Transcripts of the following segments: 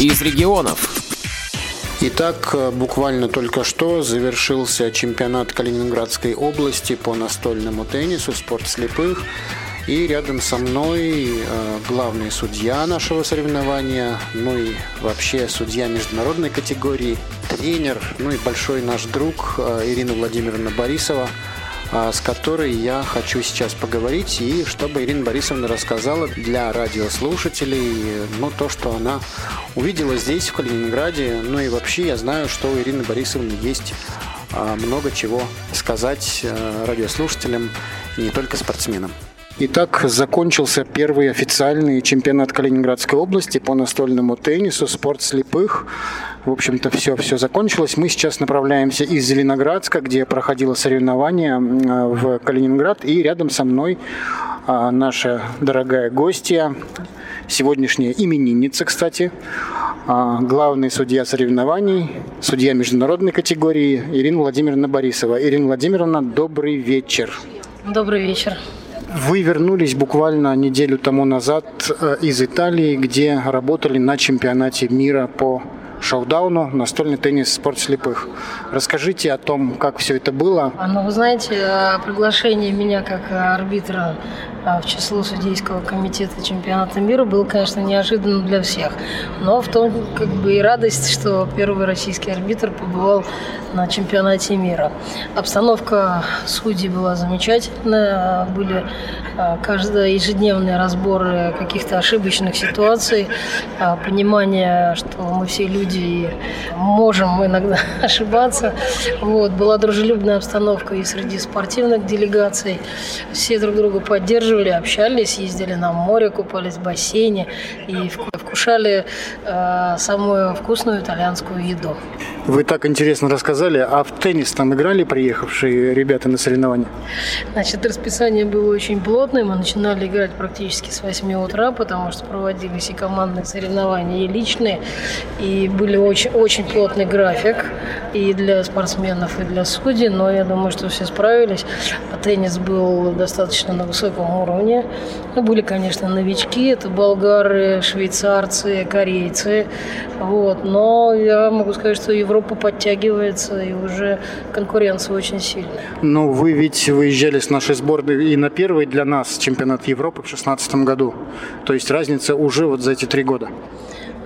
из регионов. Итак, буквально только что завершился чемпионат Калининградской области по настольному теннису «Спорт слепых». И рядом со мной э, главный судья нашего соревнования, ну и вообще судья международной категории, тренер, ну и большой наш друг э, Ирина Владимировна Борисова – с которой я хочу сейчас поговорить, и чтобы Ирина Борисовна рассказала для радиослушателей ну, то, что она увидела здесь, в Калининграде. Ну и вообще я знаю, что у Ирины Борисовны есть а, много чего сказать а, радиослушателям, не только спортсменам. Итак, закончился первый официальный чемпионат Калининградской области по настольному теннису «Спорт слепых». В общем-то, все, все закончилось. Мы сейчас направляемся из Зеленоградска, где проходило соревнование в Калининград. И рядом со мной а, наша дорогая гостья, сегодняшняя именинница, кстати, а, главный судья соревнований, судья международной категории Ирина Владимировна Борисова. Ирина Владимировна, добрый вечер. Добрый вечер. Вы вернулись буквально неделю тому назад э, из Италии, где работали на чемпионате мира по шоу-дауну настольный теннис спорт слепых. Расскажите о том, как все это было. Ну, вы знаете, э, приглашение меня как арбитра э, в число судейского комитета чемпионата мира было, конечно, неожиданно для всех. Но в том как бы и радость, что первый российский арбитр побывал на чемпионате мира. Обстановка судей была замечательная. Были а, каждые ежедневные разборы каких-то ошибочных ситуаций, а, понимание, что мы все люди и можем иногда ошибаться. Вот. Была дружелюбная обстановка и среди спортивных делегаций. Все друг друга поддерживали, общались, ездили на море, купались в бассейне и вкушали э, самую вкусную итальянскую еду. Вы так интересно рассказали, а в теннис там играли приехавшие ребята на соревнования? Значит, расписание было очень плотное. Мы начинали играть практически с 8 утра, потому что проводились и командные соревнования, и личные. И были очень, очень плотный график и для спортсменов, и для судей. Но я думаю, что все справились. А теннис был достаточно на высоком уровне. Ну, были, конечно, новички. Это болгары, швейцарцы, корейцы. Вот. Но я могу сказать, что Европа Европа подтягивается, и уже конкуренция очень сильная. Ну, вы ведь выезжали с нашей сборной и на первый для нас чемпионат Европы в 2016 году. То есть разница уже вот за эти три года.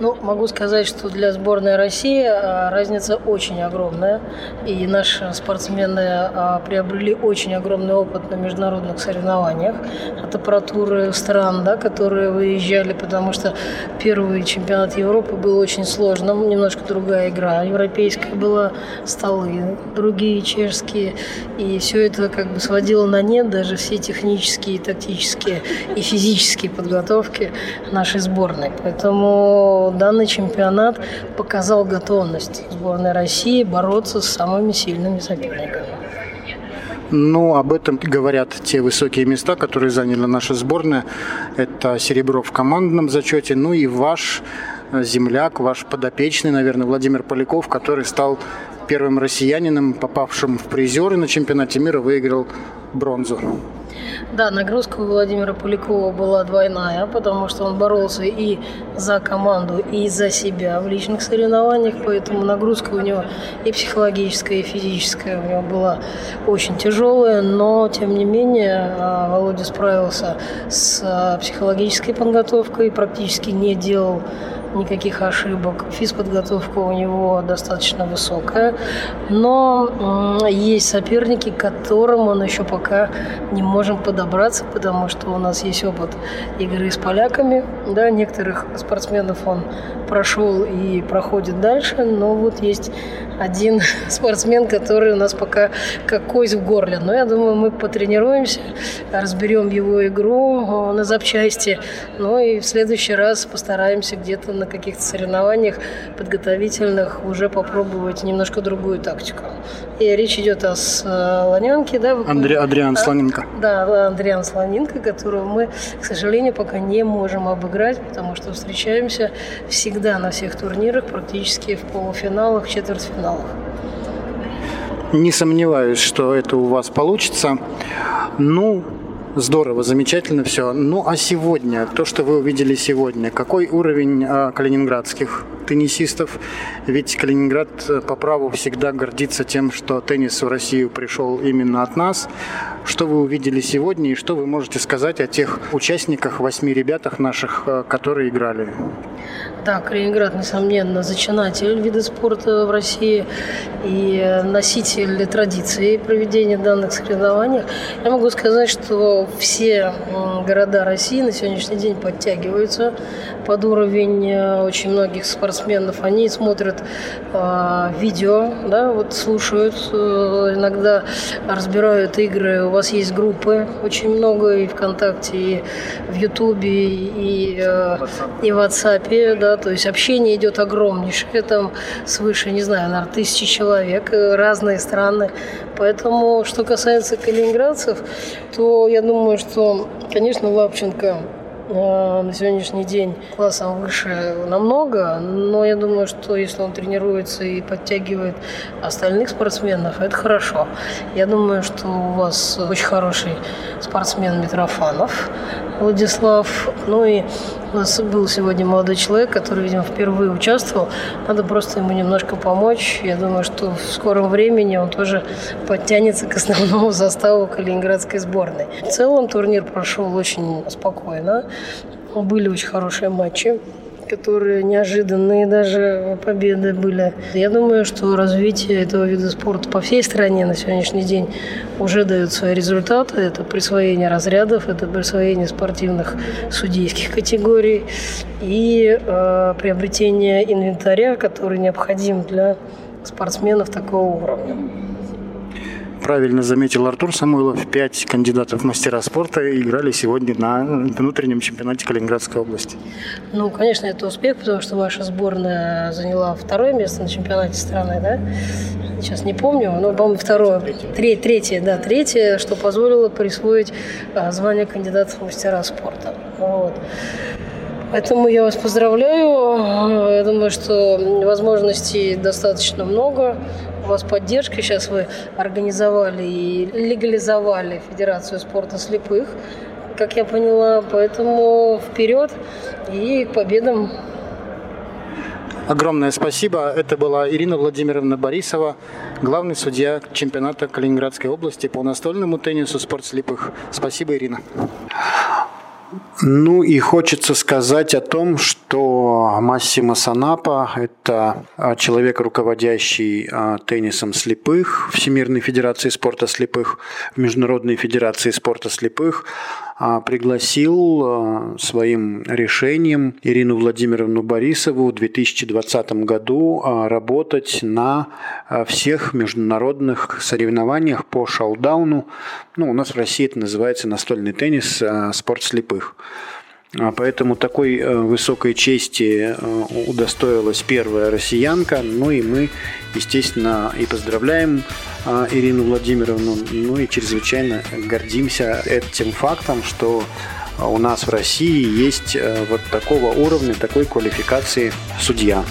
Ну, могу сказать, что для сборной России а, разница очень огромная. И наши спортсмены а, приобрели очень огромный опыт на международных соревнованиях от аппаратуры стран, да, которые выезжали, потому что первый чемпионат Европы был очень сложным, немножко другая игра. Европейская была столы, другие чешские. И все это как бы сводило на нет даже все технические, тактические и физические подготовки нашей сборной. Поэтому данный чемпионат показал готовность сборной России бороться с самыми сильными соперниками. Ну, об этом говорят те высокие места, которые заняла наша сборная. Это серебро в командном зачете, ну и ваш земляк, ваш подопечный, наверное, Владимир Поляков, который стал первым россиянином, попавшим в призеры на чемпионате мира, выиграл бронзу. Да, нагрузка у Владимира Полякова была двойная, потому что он боролся и за команду, и за себя в личных соревнованиях, поэтому нагрузка у него и психологическая, и физическая у него была очень тяжелая, но тем не менее а, Володя справился с а, психологической подготовкой, практически не делал никаких ошибок. Физподготовка у него достаточно высокая, но есть соперники, к которым он еще пока не можем подобраться, потому что у нас есть опыт игры с поляками. Да, некоторых спортсменов он прошел и проходит дальше, но вот есть один спортсмен, который у нас пока как кость в горле. Но я думаю, мы потренируемся, разберем его игру на запчасти, ну и в следующий раз постараемся где-то на каких-то соревнованиях подготовительных уже попробовать немножко другую тактику. И речь идет о Слоненке, да? Андре, Адриан Слоненко. Да, Адриан Слоненко, которого мы, к сожалению, пока не можем обыграть, потому что встречаемся всегда на всех турнирах, практически в полуфиналах, четвертьфиналах. Не сомневаюсь, что это у вас получится. Ну, Здорово, замечательно все. Ну а сегодня, то, что вы увидели сегодня, какой уровень а, калининградских теннисистов. Ведь Калининград э, по праву всегда гордится тем, что теннис в Россию пришел именно от нас. Что вы увидели сегодня и что вы можете сказать о тех участниках, восьми ребятах наших, э, которые играли? Да, Калининград, несомненно, зачинатель вида спорта в России и носитель традиции проведения данных соревнований. Я могу сказать, что все города России на сегодняшний день подтягиваются под уровень э, очень многих спортсменов. Они смотрят э, видео, да, вот слушают, иногда разбирают игры. У вас есть группы очень много и ВКонтакте, и в Ютубе, и, э, и в WhatsApp, да, то есть общение идет огромнейшее, там свыше, не знаю, наверное, тысячи человек, э, разные страны. Поэтому, что касается калининградцев, то я думаю, что, конечно, Лапченко Э, на сегодняшний день классом выше намного, но я думаю, что если он тренируется и подтягивает остальных спортсменов, это хорошо. Я думаю, что у вас очень хороший спортсмен Митрофанов Владислав. Ну и у нас был сегодня молодой человек, который, видимо, впервые участвовал. Надо просто ему немножко помочь. Я думаю, что в скором времени он тоже подтянется к основному составу Калининградской сборной. В целом турнир прошел очень спокойно. Были очень хорошие матчи которые неожиданные даже победы были. Я думаю, что развитие этого вида спорта по всей стране на сегодняшний день уже дает свои результаты. Это присвоение разрядов, это присвоение спортивных судейских категорий и э, приобретение инвентаря, который необходим для спортсменов такого уровня правильно заметил Артур Самойлов, пять кандидатов в мастера спорта играли сегодня на внутреннем чемпионате Калининградской области. Ну, конечно, это успех, потому что ваша сборная заняла второе место на чемпионате страны, да? Сейчас не помню, но, по-моему, второе. Третье, третье, да, третье, что позволило присвоить а, звание кандидата в мастера спорта. Вот. Поэтому я вас поздравляю. Я думаю, что возможностей достаточно много вас поддержка. Сейчас вы организовали и легализовали Федерацию спорта слепых, как я поняла. Поэтому вперед и к победам. Огромное спасибо. Это была Ирина Владимировна Борисова, главный судья чемпионата Калининградской области по настольному теннису спорт слепых. Спасибо, Ирина. Ну и хочется сказать о том, что Массимо Санапа – это а, человек, руководящий а, теннисом слепых Всемирной Федерации спорта слепых, в Международной Федерации спорта слепых, пригласил своим решением Ирину Владимировну Борисову в 2020 году работать на всех международных соревнованиях по шоу-дауну. Ну, у нас в России это называется настольный теннис, спорт слепых. А поэтому такой э, высокой чести э, удостоилась первая россиянка. Ну и мы, естественно, и поздравляем э, Ирину Владимировну, ну и чрезвычайно гордимся этим фактом, что у нас в России есть вот такого уровня, такой квалификации судья.